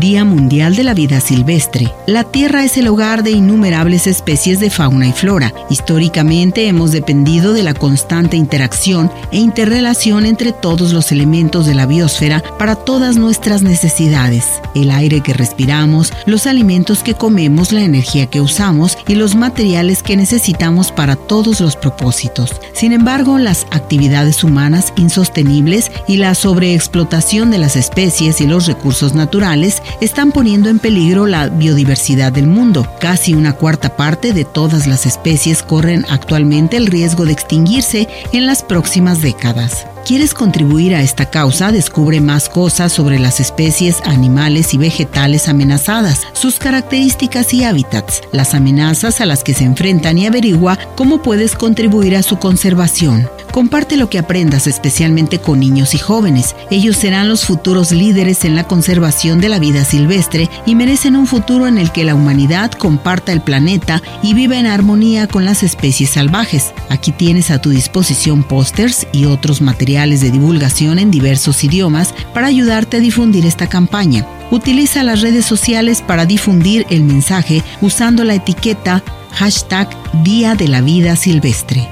Día Mundial de la Vida Silvestre. La Tierra es el hogar de innumerables especies de fauna y flora. Históricamente hemos dependido de la constante interacción e interrelación entre todos los elementos de la biosfera para todas nuestras necesidades. El aire que respiramos, los alimentos que comemos, la energía que usamos y los materiales que necesitamos para todos los propósitos. Sin embargo, las actividades humanas insostenibles y la sobreexplotación de las especies y los recursos naturales están poniendo en peligro la biodiversidad del mundo. Casi una cuarta parte de todas las especies corren actualmente el riesgo de extinguirse en las próximas décadas. ¿Quieres contribuir a esta causa? Descubre más cosas sobre las especies animales y vegetales amenazadas, sus características y hábitats, las amenazas a las que se enfrentan y averigua cómo puedes contribuir a su conservación. Comparte lo que aprendas especialmente con niños y jóvenes. Ellos serán los futuros líderes en la conservación de la vida silvestre y merecen un futuro en el que la humanidad comparta el planeta y viva en armonía con las especies salvajes. Aquí tienes a tu disposición pósters y otros materiales de divulgación en diversos idiomas para ayudarte a difundir esta campaña. Utiliza las redes sociales para difundir el mensaje usando la etiqueta hashtag Día de la Vida Silvestre.